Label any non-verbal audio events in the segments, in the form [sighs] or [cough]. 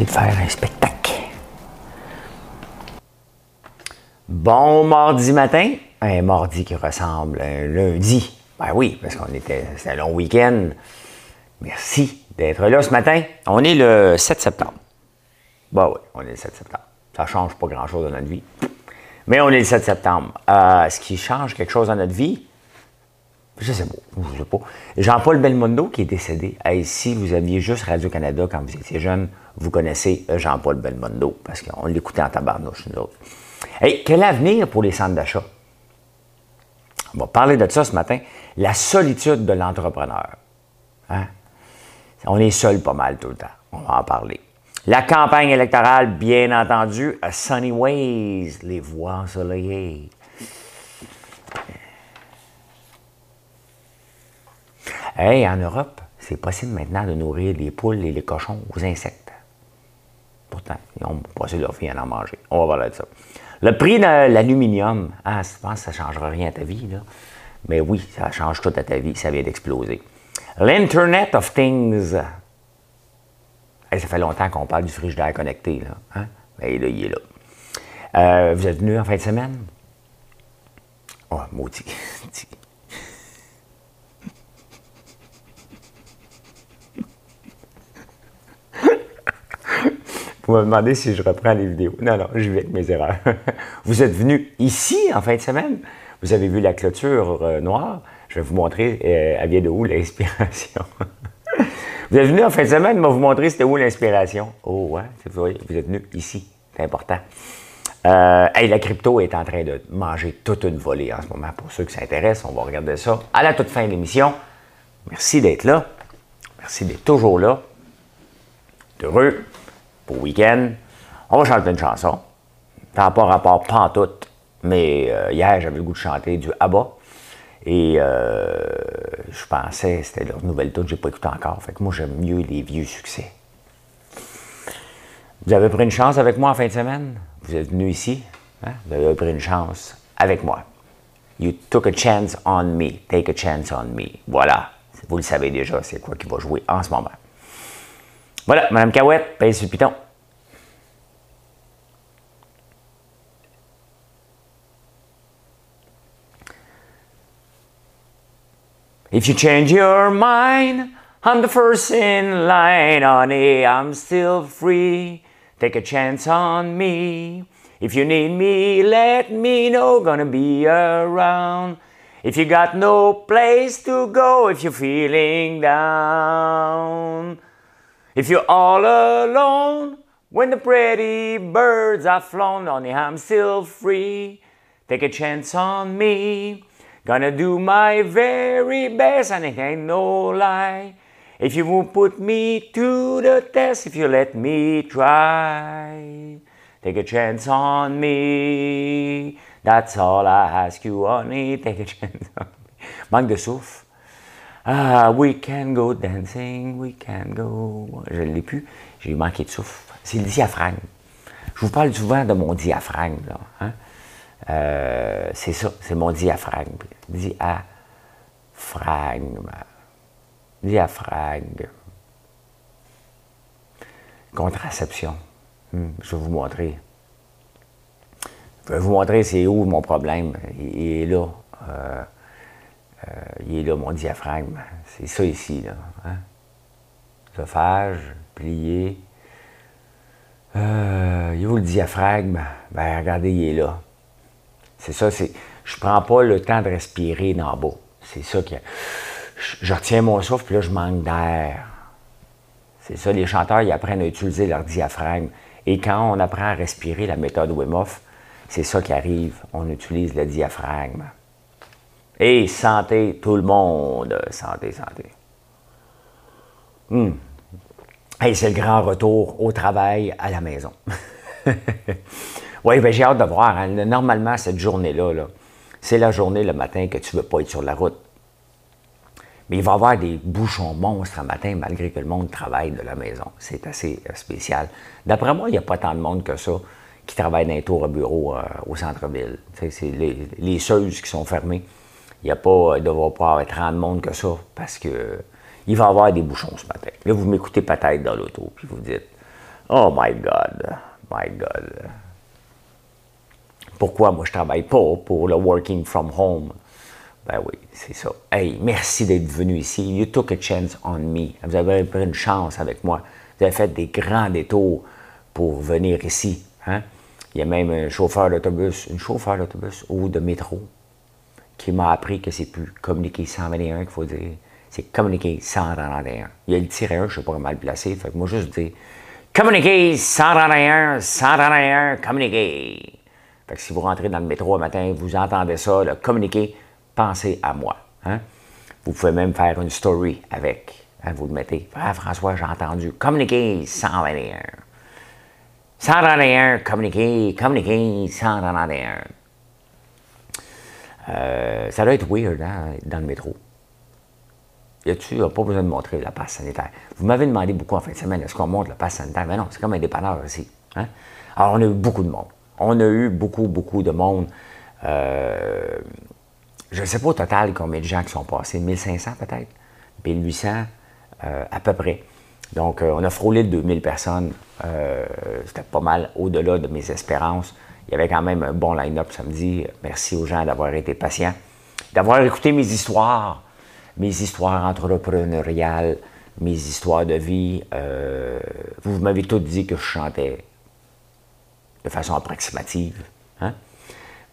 De faire un spectacle. Bon mardi matin, un mardi qui ressemble à un lundi. Ben oui, parce qu'on était, c'était un long week-end. Merci d'être là ce matin. On est le 7 septembre. Ben oui, on est le 7 septembre. Ça ne change pas grand-chose dans notre vie. Mais on est le 7 septembre. Euh, ce qui change quelque chose dans notre vie, je sais pas, je sais pas. Jean-Paul Belmondo qui est décédé. si vous aviez juste Radio-Canada quand vous étiez jeune, vous connaissez Jean-Paul Belmondo parce qu'on l'écoutait en tabarnouche, nous autres. Hey, quel avenir pour les centres d'achat? On va parler de ça ce matin. La solitude de l'entrepreneur. Hein? On est seul pas mal tout le temps. On va en parler. La campagne électorale, bien entendu, à Sunny Ways, les voies ensoleillées. Hey, en Europe, c'est possible maintenant de nourrir les poules et les cochons aux insectes. Pourtant, ils ont passé leur vie à en manger. On va parler de ça. Le prix de l'aluminium, ah, je pense que ça ne changera rien à ta vie, là. Mais oui, ça change tout à ta vie, ça vient d'exploser. L'Internet of Things. ça fait longtemps qu'on parle du frigidaire connecté, là. Hein? Là, il est là. Euh, vous êtes venu en fin de semaine? Oh, maudit. [laughs] Vous me demandez si je reprends les vidéos. Non, non, je vais avec mes erreurs. [laughs] vous êtes venu ici en fin de semaine? Vous avez vu la clôture euh, noire? Je vais vous montrer, euh, elle vient de où l'inspiration? [laughs] vous êtes venu en fin de semaine, je vais vous montrer c'était où l'inspiration? Oh, ouais, vous êtes venu ici. C'est important. Euh, la crypto est en train de manger toute une volée en ce moment. Pour ceux qui s'intéressent, on va regarder ça à la toute fin de l'émission. Merci d'être là. Merci d'être toujours là. Heureux pour le week-end. On va chanter une chanson. Ça n'a pas rapport pantoute, mais euh, hier, j'avais le goût de chanter du ABBA. Et euh, je pensais, c'était leur nouvelle tune, je n'ai pas écouté encore. Fait que moi, j'aime mieux les vieux succès. Vous avez pris une chance avec moi en fin de semaine? Vous êtes venu ici? Hein? Vous avez pris une chance avec moi. You took a chance on me. Take a chance on me. Voilà. Vous le savez déjà, c'est quoi qui va jouer en ce moment. Voilà, Madame Cahouette, pèse sur le piton. If you change your mind, I'm the first in line, honey, I'm still free. Take a chance on me. If you need me, let me know, gonna be around. If you got no place to go, if you're feeling down. If you're all alone, when the pretty birds are flown, only I'm still free. Take a chance on me. Gonna do my very best, and it ain't no lie. If you won't put me to the test, if you let me try, take a chance on me. That's all I ask you, honey. Take a [laughs] chance on me. Manque de souffle. Ah, we can go dancing, we can go. Je ne l'ai plus, j'ai manqué de souffle. C'est le diaphragme. Je vous parle souvent de mon diaphragme. Là, hein? euh, c'est ça, c'est mon diaphragme. Diaphragme. Diaphragme. Contraception. Hmm, je vais vous montrer. Je vais vous montrer c'est où mon problème. Il, est là. Euh, il est là, mon diaphragme. C'est ça ici, là. Hein? plié. Euh, il est où le diaphragme? Ben, regardez, il est là. C'est ça, c'est. Je prends pas le temps de respirer d'en bas. C'est ça qui. Je, je retiens mon souffle, puis là, je manque d'air. C'est ça, les chanteurs, ils apprennent à utiliser leur diaphragme. Et quand on apprend à respirer la méthode Wim c'est ça qui arrive. On utilise le diaphragme. Et santé, tout le monde. Santé, santé. Hey, c'est le grand retour au travail, à la maison. [laughs] oui, ben, j'ai hâte de voir. Hein. Normalement, cette journée-là, -là, c'est la journée le matin que tu ne veux pas être sur la route. Mais il va y avoir des bouchons monstres le matin, malgré que le monde travaille de la maison. C'est assez euh, spécial. D'après moi, il n'y a pas tant de monde que ça qui travaille les tours à bureau euh, au centre-ville. C'est les, les qui sont fermées. Il ne pas, devra pas avoir tant de monde que ça parce que il va y avoir des bouchons ce matin. Là, vous m'écoutez peut-être dans l'auto, puis vous dites Oh my God, my God. Pourquoi moi je travaille pas pour le working from home? Ben oui, c'est ça. Hey, merci d'être venu ici. You took a chance on me. Vous avez pris une chance avec moi. Vous avez fait des grands détours pour venir ici. Hein? Il y a même un chauffeur d'autobus, une chauffeur d'autobus ou de métro qui m'a appris que c'est plus communiquer 121 qu'il faut dire. C'est communiquer 131. Il y a le tiré 1, je ne sais pas le placer. Fait que moi, juste dire communiquer 131, 131, communiquer. Fait que si vous rentrez dans le métro un matin, vous entendez ça, le communiquer, pensez à moi. Hein? Vous pouvez même faire une story avec. Hein, vous le mettez. Ah, François, j'ai entendu. Communiquer 121. 131, communiquer, communiquer 131. Euh, ça doit être weird hein, dans le métro. Y a-tu, pas besoin de montrer la passe sanitaire. Vous m'avez demandé beaucoup en fin de semaine, est-ce qu'on montre la passe sanitaire? Mais non, c'est comme un dépanneur aussi. Hein? Alors, on a eu beaucoup de monde. On a eu beaucoup, beaucoup de monde. Euh, je ne sais pas au total combien de gens qui sont passés, 1500 peut-être, 1800 euh, à peu près. Donc, euh, on a frôlé 2000 personnes. C'était pas mal au-delà de mes espérances. Il y avait quand même un bon line-up samedi. Merci aux gens d'avoir été patients, d'avoir écouté mes histoires, mes histoires entrepreneuriales, mes histoires de vie. vous m'avez tous dit que je chantais de façon approximative. Hein?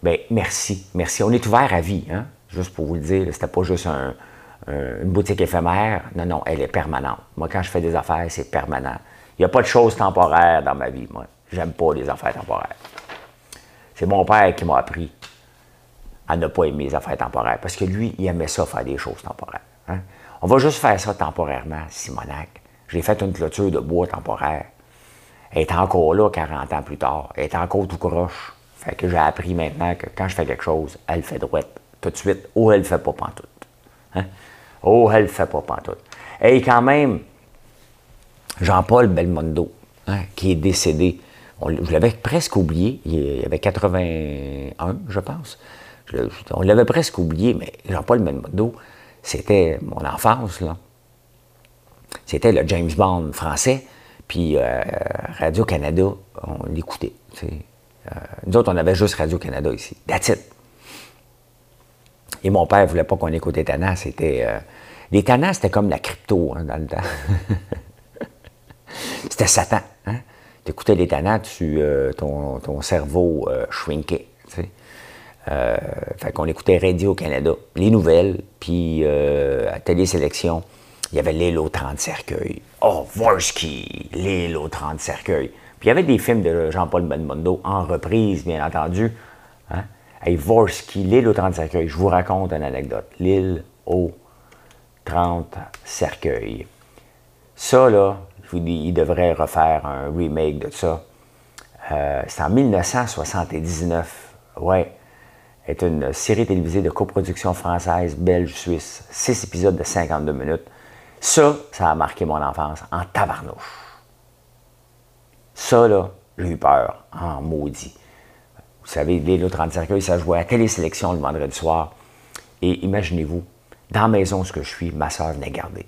Bien, merci, merci. On est ouvert à vie, hein? juste pour vous le dire. C'était pas juste une boutique éphémère. Non, non, elle est permanente. Moi, quand je fais des affaires, c'est permanent. Il n'y a pas de choses temporaires dans ma vie, moi. J'aime pas les affaires temporaires. C'est mon père qui m'a appris à ne pas aimer les affaires temporaires, parce que lui, il aimait ça, faire des choses temporaires. Hein. On va juste faire ça temporairement, Simonac. J'ai fait une clôture de bois temporaire. Elle est encore là 40 ans plus tard. Elle est encore tout croche. Fait que j'ai appris maintenant que quand je fais quelque chose, elle fait droite tout de suite, ou elle ne fait pas pantoute. Hein? Oh, elle fait pas pantoute. Et quand même, Jean-Paul Belmondo, hein, qui est décédé, je l'avais presque oublié, il y avait 81, je pense. on l'avait presque oublié, mais Jean-Paul Belmondo, c'était mon enfance, là. C'était le James Bond français, puis euh, Radio-Canada, on l'écoutait. Euh, nous autres, on avait juste Radio-Canada ici. That's. Et mon père ne voulait pas qu'on écoute Tannants. C'était, euh, les Tannants, c'était comme la crypto hein, dans le temps. [laughs] c'était Satan. Hein? Tu écoutais les Tannants, euh, ton, cerveau shrinkait. fait qu'on écoutait Radio-Canada, les nouvelles, puis à Télé-Sélection, il y avait Lélo 30 cercueils. Oh, Vorsky, Lélo 30 cercueils. Puis il y avait des films de Jean-Paul Belmondo en reprise, bien entendu. Hein? Hey, Vorsky, l'île aux 30 cercueils. Je vous raconte une anecdote. L'île aux 30 cercueils. Ça, là, il devrait refaire un remake de ça. Euh, c'est en 1979. Ouais. C'est une série télévisée de coproduction française, belge, suisse. Six épisodes de 52 minutes. Ça, ça a marqué mon enfance en tabarnouche. Ça, là, j'ai eu peur, en maudit. Vous savez, les 30 cercueils, ça jouait à télésélection le vendredi soir. Et imaginez-vous, dans la maison, ce que je suis, ma soeur venait garder.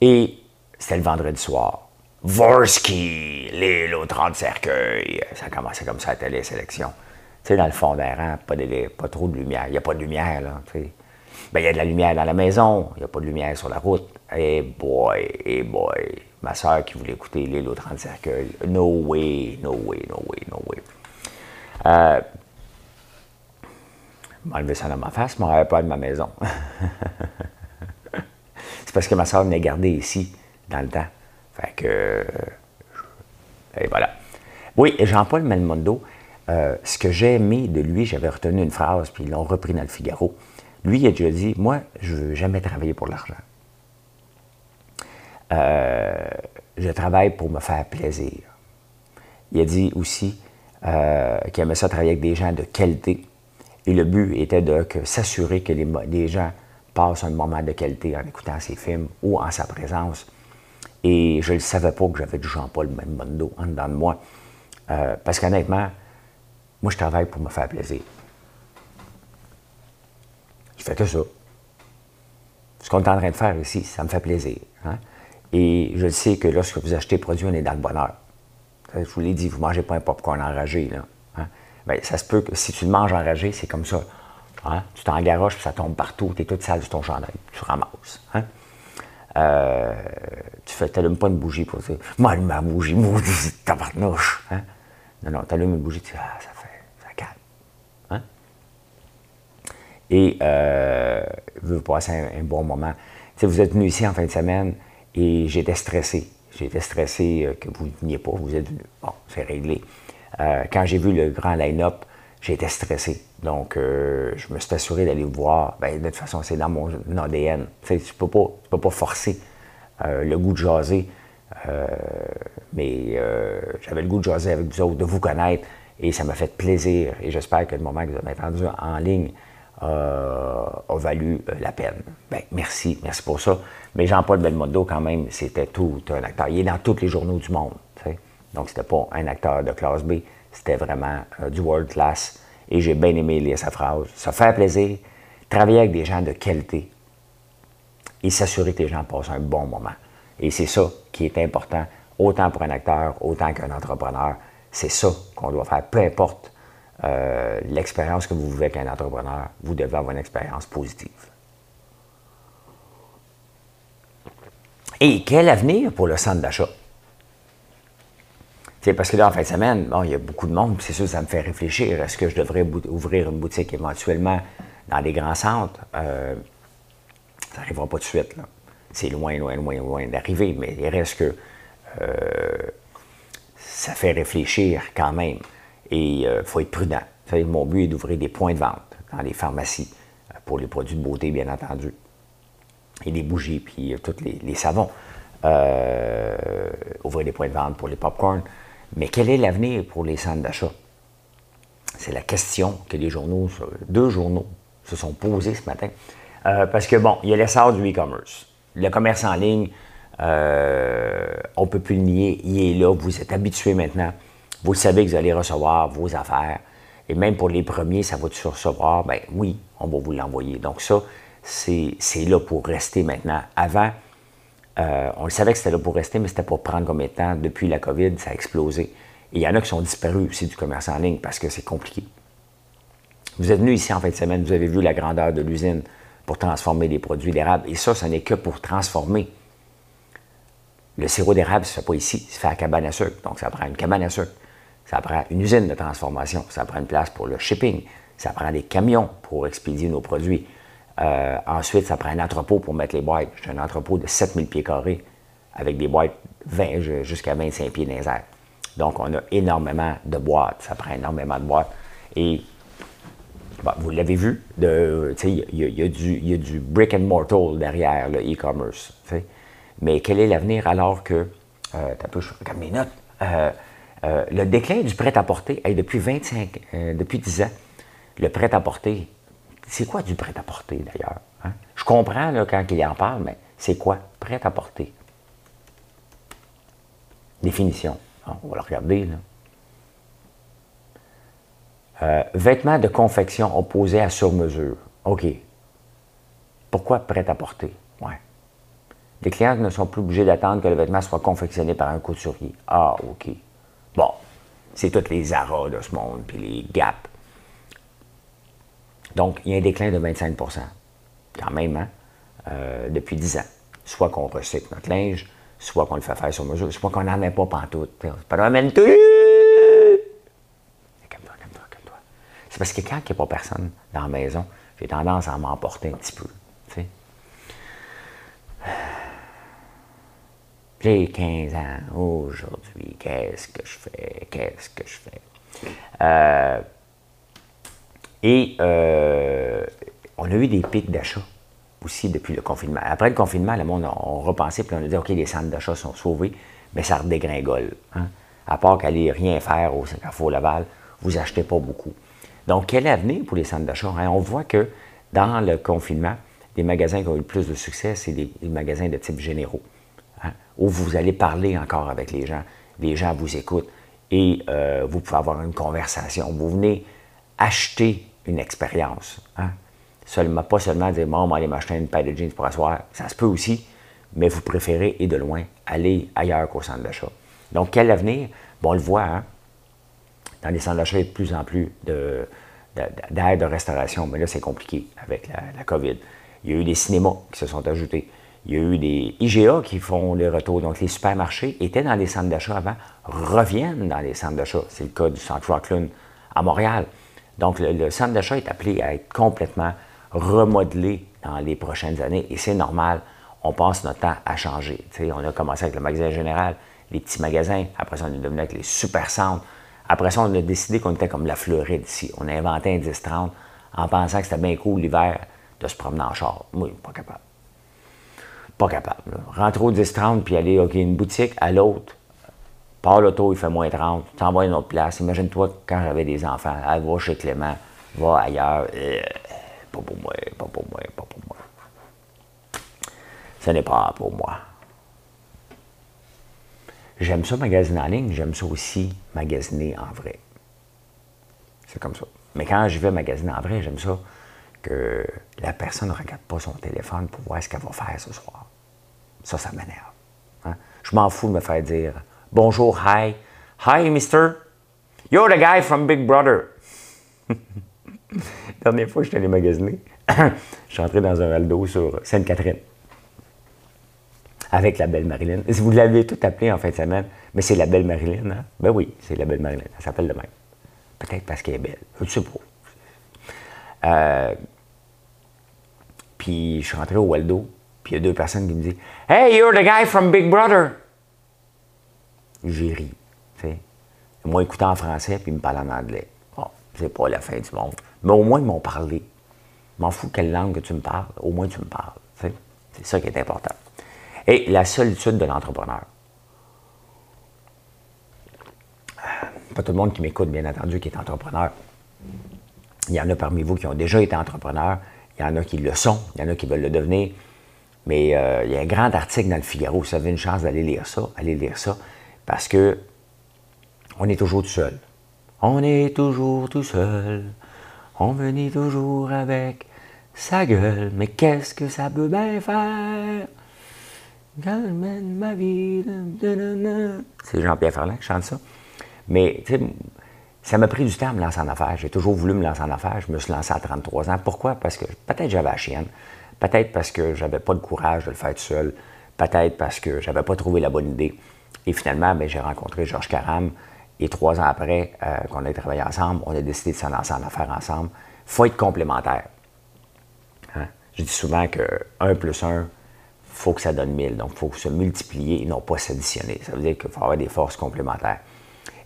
Et c'était le vendredi soir. Vorsky, les 30 cercueils. Ça commençait comme ça à télésélection. Tu sais, dans le fond d'un rang, pas, pas trop de lumière. Il n'y a pas de lumière, là. Ben, il y a de la lumière dans la maison, il n'y a pas de lumière sur la route. Eh boy, eh boy. Ma soeur qui voulait écouter l'île aux 30 cercueils. No way, no way, no way, no way. Euh, m'enlever ça dans ma face, je m'en pas de ma maison. [laughs] C'est parce que ma soeur venait garder ici, dans le temps. Fait que. Et voilà. Oui, Jean-Paul Melmondo, euh, ce que j'ai aimé de lui, j'avais retenu une phrase, puis ils l'ont repris dans le Figaro. Lui, il a déjà dit Moi, je ne veux jamais travailler pour l'argent. euh, je travaille pour me faire plaisir. Il a dit aussi euh, qu'il aimait ça travailler avec des gens de qualité. Et le but était de s'assurer que les, gens passent un moment de qualité en écoutant ses films ou en sa présence. Et je ne savais pas que j'avais du Jean-Paul Belmondo en dedans de moi. Euh, parce qu'honnêtement, moi, je travaille pour me faire plaisir. Je fais que ça. Ce qu'on est en train de faire ici, ça me fait plaisir. Hein. Et je sais que lorsque vous achetez produit, on est dans le bonheur. Je vous l'ai dit, vous ne mangez pas un popcorn enragé. Hein. Bien, ça se peut que si tu le manges enragé, c'est comme ça. Hein? Tu t'en garoches, puis ça tombe partout, tu es toute sale sur ton chandail, tu ramasses. Hein? Euh, tu n'allumes pas une bougie pour dire Moi, ma bougie, maudite tabarnouche. Hein? Non, non, tu allumes une bougie, tu dis Ah, ça fait, ça calme. Hein? Et euh, vous passez un, bon moment. sais, vous êtes venu ici en fin de semaine et j'étais stressé. J'étais stressé euh, que vous ne veniez pas, vous êtes venu. Bon, c'est réglé. Euh, quand j'ai vu le grand line-up, j'étais stressé. Donc, euh, je me suis assuré d'aller voir. Ben, de toute façon, c'est dans mon ADN. Tu ne peux, peux, pas forcer le goût de jaser. mais j'avais le goût de jaser avec vous autres, de vous connaître. Et ça m'a fait plaisir. Et j'espère que le moment que vous avez entendu en ligne a valu la peine. Ben, merci, merci pour ça. Mais Jean-Paul Belmondo, quand même, c'était tout un acteur. Il est dans tous les journaux du monde. Donc, Donc, c'était pas un acteur de classe B, c'était vraiment euh, du world class. Et j'ai bien aimé lire sa phrase. Se faire plaisir, travailler avec des gens de qualité et s'assurer que les gens passent un bon moment. Et c'est ça qui est important, autant pour un acteur, autant qu'un entrepreneur. C'est ça qu'on doit faire, peu importe euh, l'expérience que vous vivez avec un entrepreneur, vous devez avoir une expérience positive. Et quel avenir pour le centre d'achat? Parce que là, en fin de semaine, bon, il y a beaucoup de monde, c'est sûr, ça me fait réfléchir. Est-ce que je devrais ouvrir une boutique éventuellement dans des grands centres? Euh, ça n'arrivera pas de suite. C'est loin, loin, loin, loin d'arriver, mais il reste que euh, ça fait réfléchir quand même. Et il euh, faut être prudent. mon but est d'ouvrir des points de vente dans les pharmacies pour les produits de beauté, bien entendu et des bougies, puis tous les, savons. Ouvrir des points de vente pour les pop-corn. Mais quel est l'avenir pour les centres d'achat? C'est la question que les journaux, deux journaux, se sont posés ce matin. Euh, parce que, bon, il y a l'essor du e-commerce. Le commerce en ligne, on ne peut plus le nier, il est là, vous êtes habitué maintenant. Vous savez que vous allez recevoir vos affaires. Et même pour les premiers, ça va-tu recevoir? Ben oui, on va vous l'envoyer. Donc ça, c'est là pour rester maintenant. Avant, euh, on le savait que c'était là pour rester, mais c'était pour prendre comme étant, depuis la COVID, ça a explosé. Et il y en a qui sont disparus aussi du commerce en ligne parce que c'est compliqué. Vous êtes venu ici en fin de semaine, vous avez vu la grandeur de l'usine pour transformer des produits d'érable. Et ça, ce n'est que pour transformer. Le sirop d'érable ne se fait pas ici, il se fait à cabane à sucre. Donc, ça prend une cabane à sucre. Ça prend une usine de transformation. Ça prend une place pour le shipping. Ça prend des camions pour expédier nos produits. Euh, ensuite, ça prend un entrepôt pour mettre les boîtes. J'ai un entrepôt de 7000 pieds carrés avec des boîtes jusqu'à 25 pieds dans les airs. Donc, on a énormément de boîtes. Ça prend énormément de boîtes. Et vous l'avez vu, il y, a du brick and mortar derrière le e-commerce. Mais quel est l'avenir alors que, euh, peu, je regarde mes notes, euh, euh, le déclin du prêt-à-porter, depuis 25, depuis 10 ans, le prêt-à-porter c'est quoi du prêt-à-porter d'ailleurs? Hein? Je comprends quand il en parle, mais c'est quoi prêt-à-porter? Définition. On va le regarder. Là. Euh, vêtements de confection opposés à sur-mesure. OK. Pourquoi prêt-à-porter? Ouais. Les clients ne sont plus obligés d'attendre que le vêtement soit confectionné par un couturier. Ah, OK. Bon, c'est toutes les Zara de ce monde, puis les Gap, donc, il y a un déclin de 25% quand même, hein, euh, depuis 10 ans. Soit qu'on recycle notre linge, soit qu'on le fait faire sur mesure, soit qu'on n'en met pas pantoute. Tout. Calme-toi, calme-toi, calme-toi. C'est parce que quand il n'y a pas personne dans la maison, j'ai tendance à m'emporter un petit peu. [sighs] J'ai 15 ans aujourd'hui, qu'est-ce que je fais? Qu'est-ce que je fais? Euh, et euh, on a eu des pics d'achat. aussi depuis le confinement. Après le confinement, le monde a, repensé, puis on a dit, OK, les centres d'achat sont sauvés, mais ça redégringole. Hein? À part qu'aller rien faire au Carrefour Laval, vous achetez pas beaucoup. Donc, quel avenir pour les centres d'achat? Hein? On voit que dans le confinement, les magasins qui ont eu le plus de succès, c'est des, magasins de type généraux, hein? où vous allez parler encore avec les gens, les gens vous écoutent et euh, vous pouvez avoir une conversation. Vous venez acheter une expérience. Hein? Seulement, pas seulement dire, bon, on va aller m'acheter une paire de jeans pour asseoir. Ça se peut aussi, mais vous préférez, et de loin, aller ailleurs qu'au centre d'achat. Donc, quel avenir? Bon, on le voit, hein? dans les centres d'achat, il y a de plus en plus d'aide de, restauration, mais là, c'est compliqué avec la, COVID. Il y a eu des cinémas qui se sont ajoutés. Il y a eu des IGA qui font le retour. Donc, les supermarchés étaient dans les centres d'achat avant, reviennent dans les centres d'achat. C'est le cas du centre Rockland à Montréal. Donc, le centre d'achat est appelé à être complètement remodeler dans les prochaines années et c'est normal. On passe notre temps à changer. on a commencé avec le magasin général, les petits magasins. Après ça, on est devenu avec les super centres. Après ça, on a décidé qu'on était comme la Floride ici. On a inventé un 10-30 en pensant que c'était bien cool l'hiver de se promener en char. Moi, pas capable. Pas capable. Rentrer au 10-30 puis aller, OK, une boutique à l'autre. Par l'auto, il fait moins 30. Tu t'envoies à une autre place. Imagine-toi quand j'avais des enfants. Elle va chez Clément, va ailleurs. Euh, pas pour moi, pas pour moi, pas pour moi. Ce n'est pas pour moi. J'aime ça magasiner en ligne, j'aime ça aussi magasiner en vrai. C'est comme ça. Mais quand je vais magasiner en vrai, j'aime ça que la personne ne regarde pas son téléphone pour voir ce qu'elle va faire ce soir. Ça, ça m'énerve. Hein. Je m'en fous de me faire dire bonjour, hi. Hi, mister. You're the guy from Big Brother. [laughs] Dernière fois [coughs] je suis allé magasiner, je suis entré dans un Aldo sur Sainte-Catherine avec la belle Marilyn. Vous l'avez tout appelé en fin de semaine, mais c'est la belle Marilyn, hein? Ben oui, c'est la belle Marilyn. Elle s'appelle de même. Peut-être parce qu'elle est belle. Je ne sais pas. Euh, puis je suis rentré au Waldo, puis il y a deux personnes qui me disent Hey, you're the guy from Big Brother. J'ai ri. Moi, écoutant en français, puis il me parle en anglais. Bon, c'est pas la fin du monde. Mais au moins, ils m'ont parlé. Je m'en fous quelle langue que tu me parles, au moins tu me parles. C'est ça qui est important. Et la solitude de l'entrepreneur. Pas tout le monde qui m'écoute, bien entendu, qui est entrepreneur. Il y en a parmi vous qui ont déjà été entrepreneurs, il y en a qui le sont, il y en a qui veulent le devenir. Mais euh, il y a un grand article dans le Figaro, si vous avez une chance d'aller lire ça, allez lire ça, parce que on est toujours tout seul. On est toujours tout seul. On venait toujours avec sa gueule, mais qu'est-ce que ça peut bien faire? Quand je mène ma vie. C'est Jean-Pierre Ferland qui chante ça. Mais, ça m'a pris du temps à me lancer en affaires. J'ai toujours voulu me lancer en affaires. Je me suis lancé à 33 ans. Pourquoi? Parce que peut-être j'avais la chienne. Peut-être parce que j'avais pas le courage de le faire tout seul. Peut-être parce que j'avais pas trouvé la bonne idée. Et finalement, ben, j'ai rencontré Georges Caram, et trois ans après euh, qu'on ait travaillé ensemble, on a décidé de s'en lancer en affaires ensemble. Il faut être complémentaire. Hein? Je dis souvent que 1 plus 1, il faut que ça donne 1000. Donc, il faut se multiplier et non pas s'additionner. Ça veut dire qu'il faut avoir des forces complémentaires.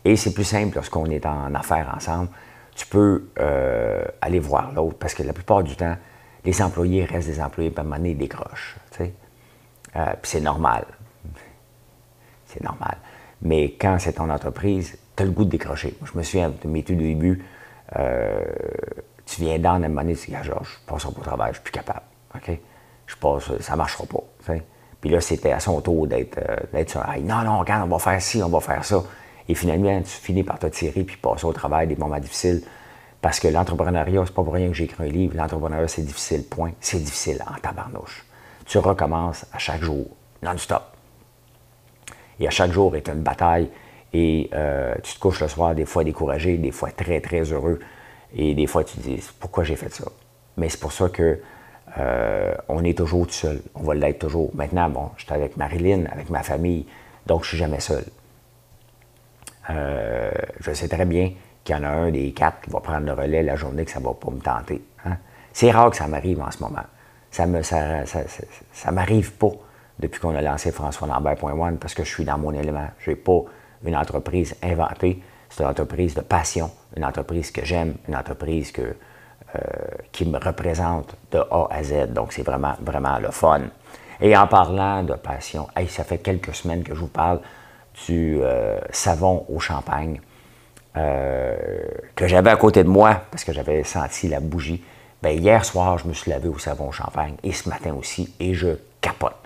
Et c'est plus simple lorsqu'on est en affaires ensemble. Tu peux euh, aller voir l'autre parce que la plupart du temps, les employés restent des employés, puis à un moment décrochent. Euh, puis c'est normal. C'est normal. Mais quand c'est ton entreprise, tu as le goût de décrocher. Moi, je me souviens de mes tout débuts, euh, tu viens dans un moment tu dis, ah, Georges, je passe au travail, je suis plus capable. OK? Je passe, ça marchera pas. Puis là, c'était à son tour d'être euh, sur Non, non, regarde, on va faire ci, on va faire ça. Et finalement, tu finis par te tirer puis passer au travail des moments difficiles. Parce que l'entrepreneuriat, c'est pas pour rien que j'ai écrit un livre. L'entrepreneuriat, c'est difficile, point. C'est difficile en tabarnouche. Tu recommences à chaque jour, non-stop. Et à chaque jour est une bataille et euh, tu te couches le soir, des fois découragé, des fois très, très heureux. Et des fois, tu te dis, pourquoi j'ai fait ça? Mais c'est pour ça que euh, on est toujours tout seul. On va l'être toujours. Maintenant, bon, je suis avec Marilyn, avec ma famille, donc je suis jamais seul. Euh, je sais très bien qu'il y en a un des quatre qui va prendre le relais la journée que ça ne va pas me tenter. Hein? C'est rare que ça m'arrive en ce moment. Ça me ça, m'arrive pas depuis qu'on a lancé François Lambert.one parce que je suis dans mon élément. Je n'ai pas une entreprise inventée, c'est une entreprise de passion, une entreprise que j'aime, une entreprise que qui me représente de A à Z. Donc, c'est vraiment, vraiment le fun. Et en parlant de passion, ça fait quelques semaines que je vous parle du savon au champagne que j'avais à côté de moi parce que j'avais senti la bougie. Bien, hier soir, je me suis lavé au savon au champagne et ce matin aussi, et je capote.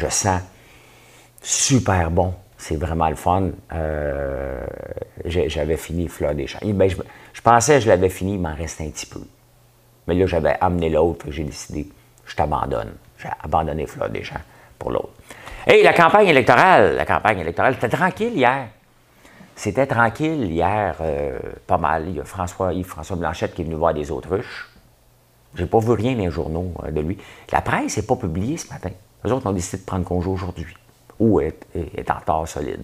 Je sens super bon. C'est vraiment le fun. Euh, j'avais fini Fleur des Champs. Ben, je, pensais que je l'avais fini, il m'en restait un petit peu. Mais là, j'avais amené l'autre, j'ai décidé, je t'abandonne. J'ai abandonné Fleur des Champs pour l'autre. Et la campagne électorale, la campagne électorale, c'était tranquille hier. C'était tranquille hier, euh, pas mal. Il y a François, Yves François Blanchette qui est venu voir des autruches. J'ai pas vu rien dans les journaux euh, de lui. La presse n'est pas publiée ce matin. Les autres ont décidé de prendre congé aujourd'hui. Ou est, en retard solide.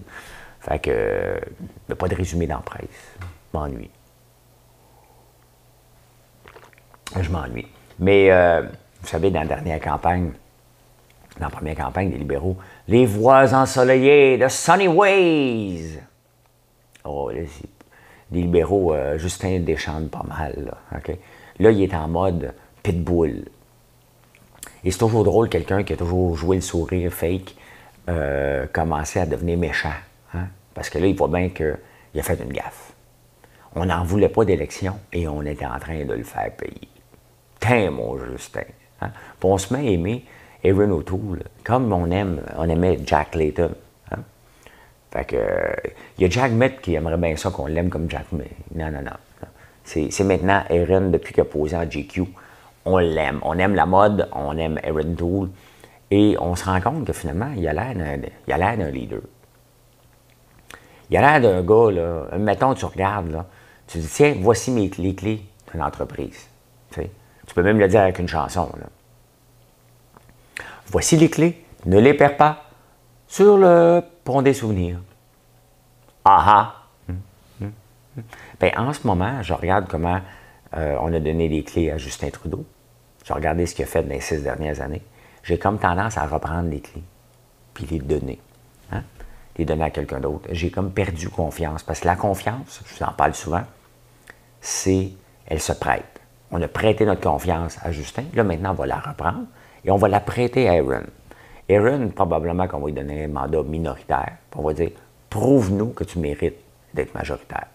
Fait que, euh, pas de résumé dans la presse. M'ennuie. Je m'ennuie. Mais, euh, vous savez, dans la dernière campagne, dans la première campagne des libéraux, les voies ensoleillées de Sunny Ways. Oh, là, les libéraux, Justin déchante pas mal, là? Là, il est en mode pitbull. Et c'est toujours drôle, quelqu'un qui a toujours joué le sourire fake, euh, commencer à devenir méchant. Hein? Parce que là, il voit bien qu'il a fait une gaffe. On n'en voulait pas d'élection et on était en train de le faire payer. Tiens, mon Justin. Hein? On se met à aimer Aaron O'Toole, comme on aime, on aimait Jack Layton. Hein? Fait que, il y a Jack Mitt qui aimerait bien ça qu'on l'aime comme Jack Mitt. Non, non, non. C'est maintenant Aaron, depuis qu'il a posé en GQ. On l'aime. On aime la mode, on aime Aaron Tool. Et on se rend compte que finalement, il a l'air d'un leader. Il a l'air d'un gars, là. Mettons, tu regardes, là. Tu dis, tiens, voici mes, les clés d'une entreprise. Tu, peux même le dire avec une chanson. Voici les clés, ne les perds pas sur le pont des souvenirs. Ah ah! En ce moment, je regarde comment euh, on a donné les clés à Justin Trudeau. Je regardé ce qu'il a fait dans les six dernières années. J'ai comme tendance à reprendre les clés, puis les donner. Hein? Les donner à quelqu'un d'autre. J'ai comme perdu confiance. Parce que la confiance, je vous en parle souvent, c'est, elle se prête. On a prêté notre confiance à Justin. Là, maintenant, on va la reprendre et on va la prêter à Aaron. Aaron, probablement qu'on va lui donner un mandat minoritaire. On va dire, prouve-nous que tu mérites d'être majoritaire.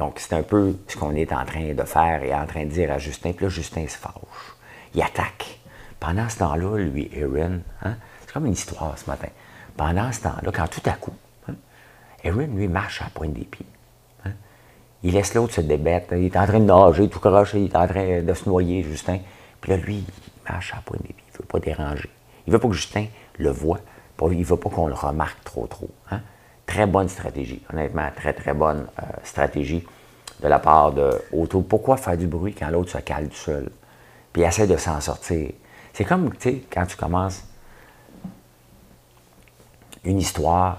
Donc, c'est un peu ce qu'on est en train de faire et en train de dire à Justin. Puis là, Justin se fâche. Il attaque. Pendant ce temps-là, lui, Aaron, hein, c'est comme une histoire ce matin. Pendant ce temps-là, quand tout à coup, hein, Aaron, lui, marche à la pointe des pieds. Hein. il laisse l'autre se débattre. Il est en train de nager, tout croche, il est en train de se noyer, Justin. Puis là, lui, il marche à la pointe des pieds. Il ne veut pas déranger. Il ne veut pas que Justin le voit. Il ne veut pas qu'on le remarque trop, trop. Très bonne stratégie, honnêtement, très, très bonne euh, stratégie de la part de. Pourquoi faire du bruit quand l'autre se cale tout seul? Puis essaie de s'en sortir. C'est comme, tu sais, quand tu commences une histoire,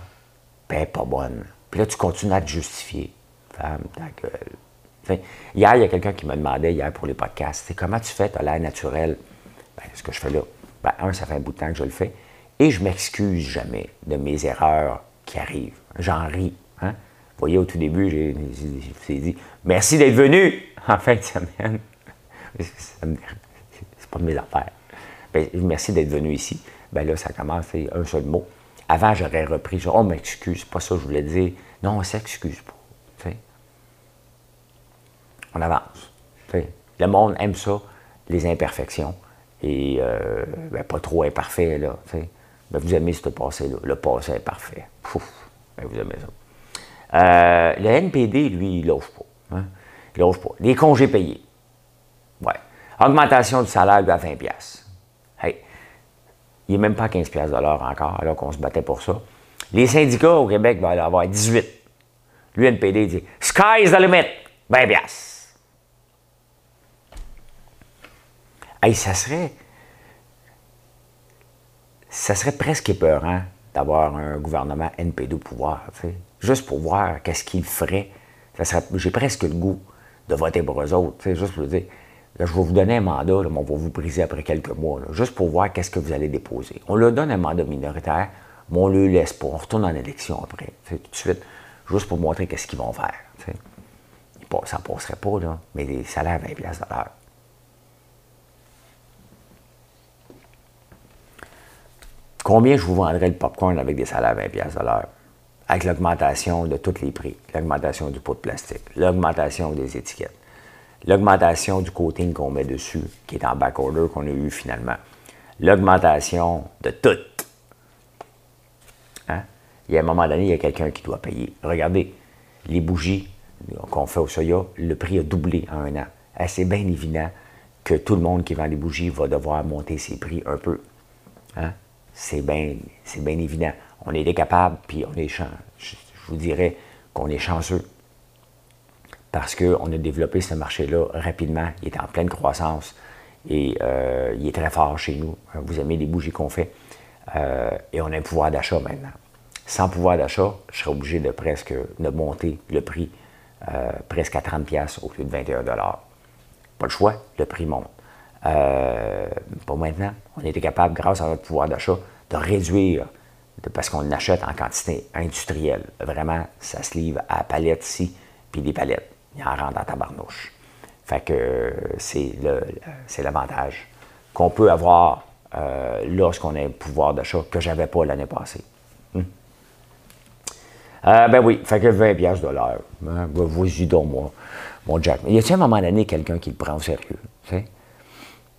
ben pas bonne. Puis là, tu continues à te justifier. Femme, ta gueule. hier, il y a quelqu'un qui me demandait, hier pour les podcasts, c'est comment tu fais, tu as l'air naturel? Ben, ce que je fais là, ben, un, ça fait un bout de temps que je le fais. Et je m'excuse jamais de mes erreurs qui arrivent. J'en ris. Hein? Vous voyez, au tout début, j'ai dit Merci d'être venu [laughs] en fin de semaine. C'est pas de mes affaires. Ben, merci d'être venu ici. Ben là, ça commence, c'est un seul mot. Avant, j'aurais repris, oh, m'excuse, pas ça je voulais dire. Non, on s'excuse pas. On avance. Le monde aime ça, les imperfections. Et euh, ben, pas trop imparfait, là. Vous aimez ce passé-là. Le passé est parfait. Ben, vous aimez ça. Euh, le NPD, lui, il l'offre pas. Hein? Il l'offre pas. Les congés payés. Ouais. Augmentation du salaire à 20 Hey, il n'est même pas à 15 de l'heure encore, alors qu'on se battait pour ça. Les syndicats au Québec vont avoir 18. L'UNPD dit Sky's the limit, 20 Hey, ça serait ça serait presque épeurant d'avoir un gouvernement NPD au pouvoir, juste pour voir qu'est-ce qu'il ferait. J'ai presque le goût de voter pour eux autres, juste pour dire, je vais vous donner un mandat, mais on va vous briser après quelques mois, juste pour voir qu'est-ce que vous allez déposer. On leur donne un mandat minoritaire, mais on ne le laisse pas. On retourne en élection après, tout de suite, juste pour montrer qu'est-ce qu'ils vont faire. ça ne passerait pas, là, mais des salaires à 20 pièces l'heure. Combien je vous vendrais le popcorn avec des salaires à 20 pièces l'heure? Avec l'augmentation de tous les prix, l'augmentation du pot de plastique, l'augmentation des étiquettes, l'augmentation du coating qu'on met dessus, qui est en back-order qu'on a eu finalement, l'augmentation de tout. Hein? Il y a un moment donné, il y a quelqu'un qui doit payer. Regardez, les bougies qu'on fait au soya, le prix a doublé en un an. Eh, c'est bien évident que tout le monde qui vend des bougies va devoir monter ses prix un peu. Hein? C'est bien, c'est bien évident. On est capable, puis on est je vous dirais qu'on est chanceux parce qu'on a développé ce marché-là rapidement. Il est en pleine croissance et euh, il est très fort chez nous. Vous aimez les bougies qu'on fait. Euh, et on a un pouvoir d'achat maintenant. Sans pouvoir d'achat, je serais obligé de presque de monter le prix euh, presque à 30$ au lieu de 21$. Pas le choix, le prix monte. Pour maintenant, on était capable, grâce à notre pouvoir d'achat, de réduire, parce qu'on achète en quantité industrielle. Vraiment, ça se livre à palettes ici, puis des palettes il en rentre dans ta barnouche. Fait que c'est l'avantage qu'on peut avoir euh, lorsqu'on a un pouvoir d'achat que je n'avais pas l'année passée. Hmm? Euh, ben oui, fait que 20 pièces de l'heure. Hein, Vas-y donc, moi, mon Jack. Y a-t-il un moment donné quelqu'un qui le prend au sérieux?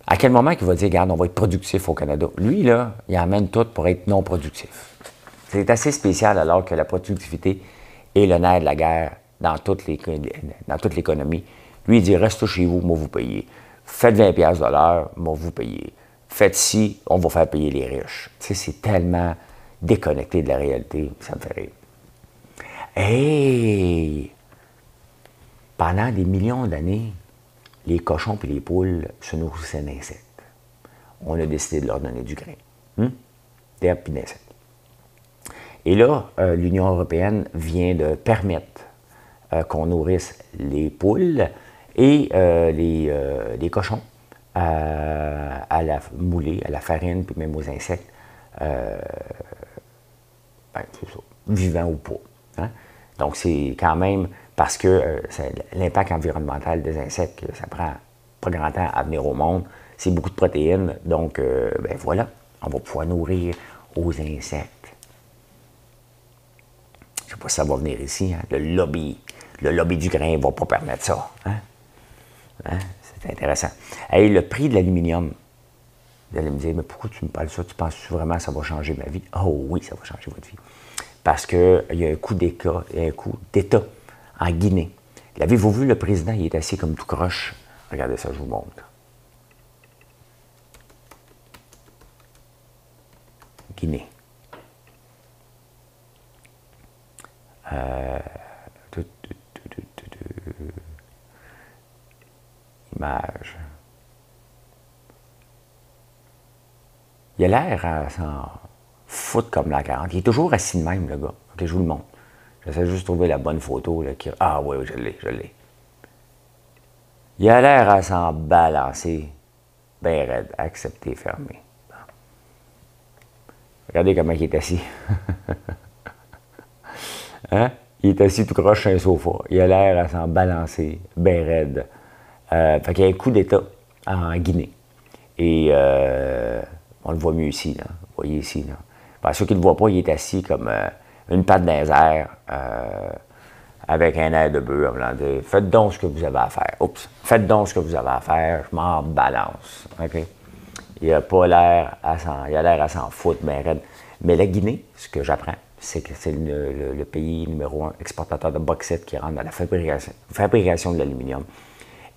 À quel moment il va dire, regarde, on va être productif au Canada? Lui, là, il amène tout pour être non productif. C'est assez spécial alors que la productivité est le nerf de la guerre dans toute l'économie. Lui, il dit reste chez vous, moi vous payez. Faites 20 pièces de l'heure, moi vous payez. Faites ci, on va faire payer les riches. Tu sais, c'est tellement déconnecté de la réalité, ça me fait rire. Et pendant des millions d'années, les cochons et les poules se nourrissaient d'insectes. On a décidé de leur donner du grain. Hum? D'herbe et d'insectes. Et là, euh, l'Union européenne vient de permettre euh, qu'on nourrisse les poules et euh, les, cochons à la moulée, à la farine, puis même aux insectes, ben, vivants ou pas. Hein. Donc, c'est quand même parce que l'impact environnemental des insectes, ça prend pas grand temps à venir au monde. C'est beaucoup de protéines. Donc, ben voilà, on va pouvoir nourrir aux insectes. Je ne sais pas si ça va venir ici, hein, le lobby le lobby du grain ne va pas permettre ça. Hein? Hein? C'est intéressant. Et le prix de l'aluminium, vous allez me dire, mais pourquoi tu me parles ça? Tu penses vraiment que ça va changer ma vie? Oh oui, ça va changer votre vie. Parce qu'il y a un coup d'État en Guinée. L'avez-vous vu, le président, il est assis comme tout croche. Regardez ça, je vous montre. Guinée. Euh, Image. Il a l'air à s'en foutre comme la 40. Il est toujours assis de même, le gars. Je vous le montre. J'essaie juste de trouver la bonne photo. Là, qui... Ah oui, je l'ai, je l'ai. Il a l'air à s'en balancer. Ben raide, accepter, fermer. Regardez comment il est assis. [laughs] hein? Il est assis tout croche sur un sofa. Il a l'air à s'en balancer, ben raide. Euh, fait qu'il y a un coup d'État en Guinée. Et euh, on le voit mieux ici, là. Vous voyez ici, là. Pour ceux qui ne le voient pas, il est assis comme euh, une patte dans airs, avec un air de bœuf, Faites donc ce que vous avez à faire. Oups. Faites donc ce que vous avez à faire. Je m'en balance. OK? Il n'a pas l'air à s'en, il a l'air à s'en foutre, ben raide. Mais la Guinée, ce que j'apprends, c'est que c'est le, pays numéro un exportateur de bauxite qui rentre dans la fabrication, de l'aluminium.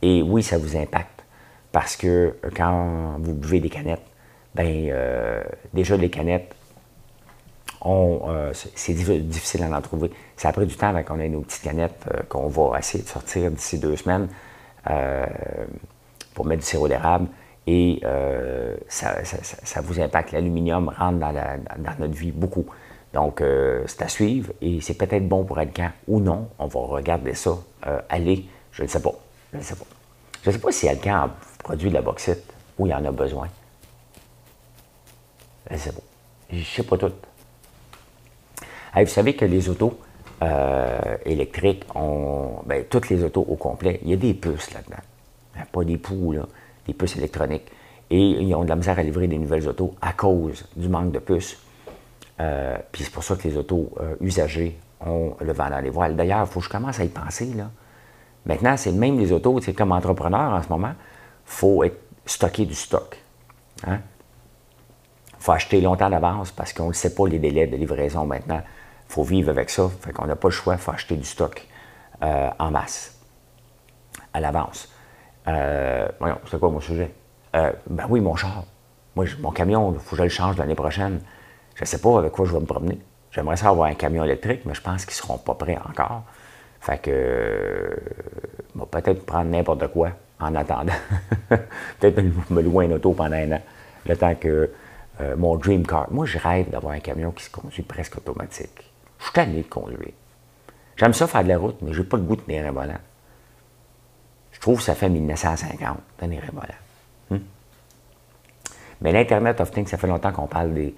Et oui, ça vous impacte parce que quand vous buvez des canettes, ben euh, déjà les canettes, euh, c'est difficile à en trouver. Ça a pris du temps avant qu'on ait nos petites canettes euh, qu'on va essayer de sortir d'ici deux semaines pour mettre du sirop d'érable. Et ça, vous impacte. L'aluminium rentre dans, notre vie beaucoup. Donc, euh, c'est à suivre et c'est peut-être bon pour Alcan ou non. On va regarder ça. Euh, aller, je ne sais pas. Je ne sais pas. Je ne sais pas si Alcan produit de la bauxite ou il en a besoin. Je ne sais pas. Je ne sais pas tout. Vous savez que les autos, électriques, ont, ben, toutes les autos au complet, il y a des puces là-dedans. Ben, pas des poux, là, des puces électroniques. Et ils ont de la misère à livrer des nouvelles autos à cause du manque de puces. Puis c'est pour ça que les autos usagées ont le vent dans les voiles. D'ailleurs, il faut que je commence à y penser. Là. Maintenant, c'est même les autos, c'est comme entrepreneur en ce moment, il faut être, stocker du stock. Il hein. faut acheter longtemps d'avance parce qu'on ne sait pas les délais de livraison maintenant. Il faut vivre avec ça. Fait qu'on n'a pas le choix, il faut acheter du stock euh, en masse, à l'avance. Euh, voyons, c'est quoi mon sujet? Euh, ben oui, mon char. Moi, mon camion, il faut que je le change l'année prochaine. Je ne sais pas avec quoi je vais me promener. J'aimerais ça avoir un camion électrique, mais je pense qu'ils ne seront pas prêts encore. Fait que, euh, peut-être prendre n'importe quoi en attendant. [laughs] peut-être me louer une auto pendant un an, le temps que mon dream car. Moi, je rêve d'avoir un camion qui se conduit presque automatique. Je suis tanné de conduire. J'aime ça faire de la route, mais je n'ai pas le goût de tenir un volant. Je trouve que ça fait 1950, tenir un volant. Hmm? Mais l'Internet of Things, ça fait longtemps qu'on parle des,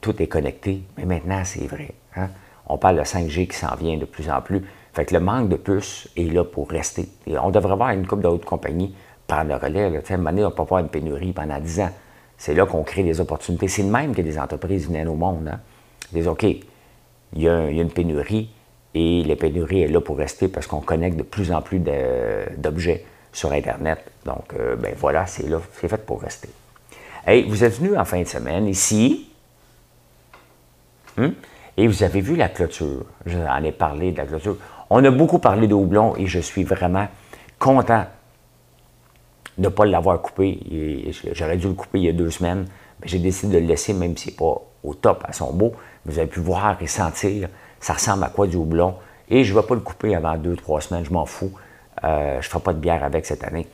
tout est connecté, mais maintenant, c'est vrai. Hein? On parle de 5G qui s'en vient de plus en plus. Fait que le manque de puces est là pour rester. Et on devrait avoir une couple d'autres compagnies prendre le relais. À un moment donné, on ne peut pas avoir une pénurie pendant 10 ans. C'est là qu'on crée des opportunités. C'est le même que des entreprises viennent au monde. Hein. Ils disent, OK, il y, a, une pénurie et la pénurie est là pour rester parce qu'on connecte de plus en plus d'objets sur Internet. Donc, euh, ben voilà, c'est là, c'est fait pour rester. Hey, vous êtes venu en fin de semaine ici, Hmm? Et vous avez vu la clôture. J'en ai parlé de la clôture. On a beaucoup parlé de houblon et je suis vraiment content de ne pas l'avoir coupé. J'aurais dû le couper il y a deux semaines, mais j'ai décidé de le laisser, même si ce n'est pas au top, à son beau. Vous avez pu voir et sentir, ça ressemble à quoi du houblon. Et je ne vais pas le couper avant deux, trois semaines, je m'en fous. Euh, je ne ferai pas de bière avec cette année.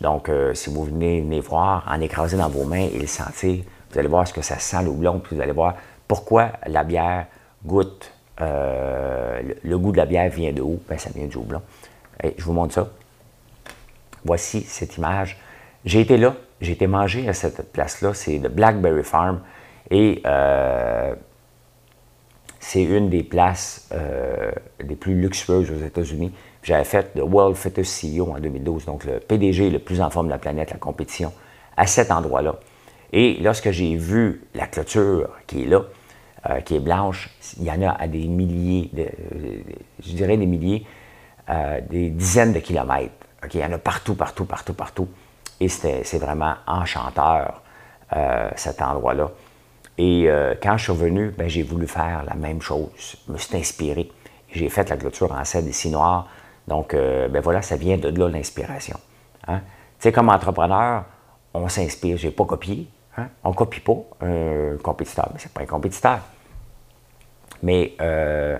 Donc, euh, si vous venez, venez voir, en écraser dans vos mains et le sentir, vous allez voir ce que ça sent, le houblon, puis vous allez voir pourquoi la bière goûte, euh, le, goût de la bière vient de où? Ben, ça vient du houblon. Je vous montre ça. Voici cette image. J'ai été là, j'ai été manger à cette place-là, c'est le Blackberry Farm. Et c'est une des places euh, les plus luxueuses aux États-Unis. J'avais fait le World Fittest CEO en 2012, donc le PDG le plus en forme de la planète, la compétition, à cet endroit-là. Et lorsque j'ai vu la clôture qui est là, euh, qui est blanche, il y en a à des milliers, de, je dirais des milliers, euh, des dizaines de kilomètres. il y en a partout, partout, partout, partout. Et c'est vraiment enchanteur, euh, cet endroit-là. Et quand je suis revenu, ben, j'ai voulu faire la même chose. Je me suis inspiré. J'ai fait la clôture en cèdre ici noir. Donc, ben voilà, ça vient de là l'inspiration. Hein. Tu sais, comme entrepreneur, on s'inspire. Je n'ai pas copié. Hein. On ne copie pas un compétiteur, mais ce n'est pas un compétiteur. Mais euh,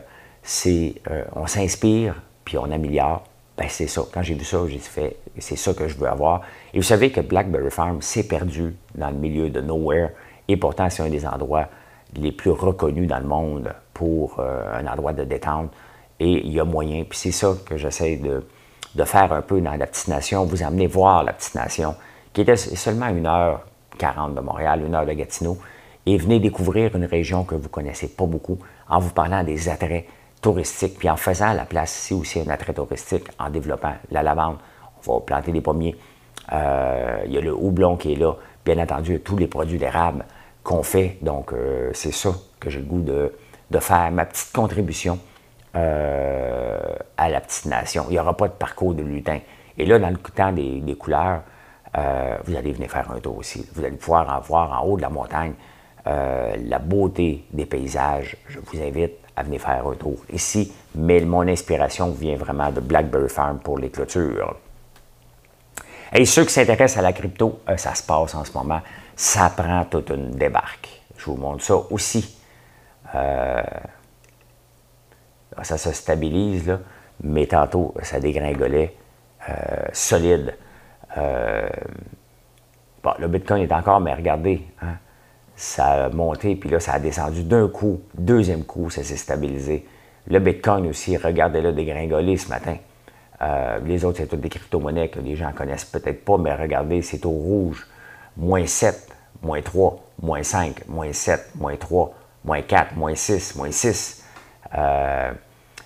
euh, on s'inspire, puis on améliore. Ben, c'est ça. Quand j'ai vu ça, j'ai fait, c'est ça que je veux avoir. Et vous savez que Blackberry Farm s'est perdu dans le milieu de nowhere, et pourtant, c'est un des endroits les plus reconnus dans le monde pour euh, un endroit de détente. Et il y a moyen, puis c'est ça que j'essaie de, faire un peu dans la petite nation, vous amener voir la petite nation, qui était seulement une heure 40 de Montréal, une heure de Gatineau, et venez découvrir une région que vous ne connaissez pas beaucoup en vous parlant des attraits touristiques, puis en faisant la place ici aussi un attrait touristique, en développant la lavande. On va planter des pommiers. Euh, il y a le houblon qui est là. Bien entendu, tous les produits d'érable qu'on fait. Donc, euh, c'est ça que j'ai le goût de, faire, ma petite contribution euh, à la petite nation. Il n'y aura pas de parcours de lutin. Et là, dans le temps des, couleurs, vous allez venir faire un tour aussi. Vous allez pouvoir en voir en haut de la montagne euh, la beauté des paysages, je vous invite à venir faire un tour ici. Mais mon inspiration vient vraiment de Blackberry Farm pour les clôtures. Et ceux qui s'intéressent à la crypto, euh, ça se passe en ce moment. Ça prend toute une débarque. Je vous montre ça aussi. Euh, ça se stabilise, mais tantôt, ça dégringolait solide. Bon, le Bitcoin est encore, mais regardez, hein, ça a monté, puis là, ça a descendu d'un coup. Deuxième coup, ça s'est stabilisé. Le Bitcoin aussi, regardez-le dégringoler ce matin. Euh, les autres, c'est toutes des crypto-monnaies que les gens connaissent peut-être pas, mais regardez, c'est au rouge. Moins 7, moins 3, moins 5, moins 7, moins 3, moins 4, moins 6, moins 6. Euh,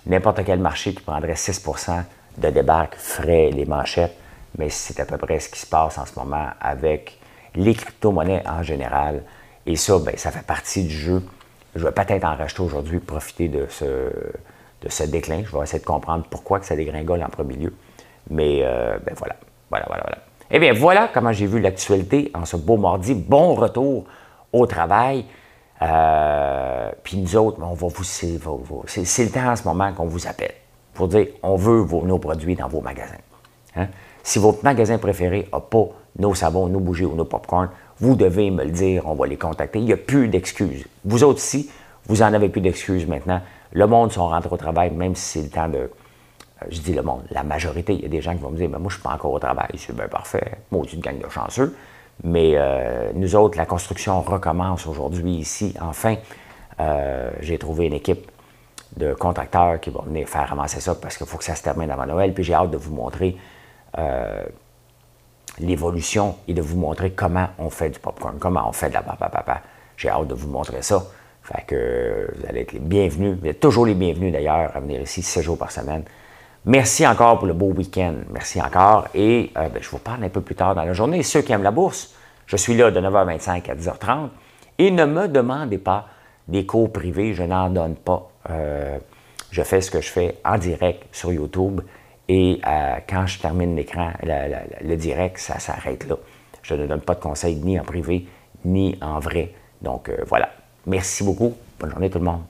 n'importe quel marché qui prendrait 6% de débarque ferait les manchettes, mais c'est à peu près ce qui se passe en ce moment avec les crypto-monnaies en général. Et ça, ben, ça fait partie du jeu. Je vais peut-être en racheter aujourd'hui, profiter de ce, de ce déclin. Je vais essayer de comprendre pourquoi que ça dégringole en premier lieu. Mais euh, ben voilà, voilà, voilà, voilà. Eh bien, voilà comment j'ai vu l'actualité en ce beau mardi. Bon retour au travail. Euh, puis nous autres, on va vous. C'est le temps en ce moment qu'on vous appelle pour dire on veut vos, nos produits dans vos magasins. Hein? Si votre magasin préféré n'a pas nos savons, nos bougies ou nos popcorn, vous devez me le dire, on va les contacter. Il n'y a plus d'excuses. Vous autres aussi, vous n'en avez plus d'excuses maintenant. Le monde sont rentrés au travail, même si c'est le temps de. Euh, je dis le monde, la majorité, il y a des gens qui vont me dire, mais moi, je ne suis pas encore au travail. C'est bien parfait. Suis une gang de chanceux. Mais euh, nous autres, la construction recommence aujourd'hui ici. Enfin, euh, j'ai trouvé une équipe de contracteurs qui vont venir faire ramasser ça parce qu'il faut que ça se termine avant Noël. Puis j'ai hâte de vous montrer l'évolution et de vous montrer comment on fait du popcorn, comment on fait de la papa. J'ai hâte de vous montrer ça. Fait que vous allez être les bienvenus. Vous êtes toujours les bienvenus d'ailleurs à venir ici 7 jours par semaine. Merci encore pour le beau week-end. Merci encore. Et euh, ben, je vous parle un peu plus tard dans la journée. Ceux qui aiment la bourse, je suis là de 9h25 à 10h30. Et ne me demandez pas des cours privés, je n'en donne pas. Euh, je fais ce que je fais en direct sur YouTube. Et euh, quand je termine l'écran, le direct, ça s'arrête là. Je ne donne pas de conseils ni en privé, ni en vrai. Donc voilà. Merci beaucoup. Bonne journée tout le monde.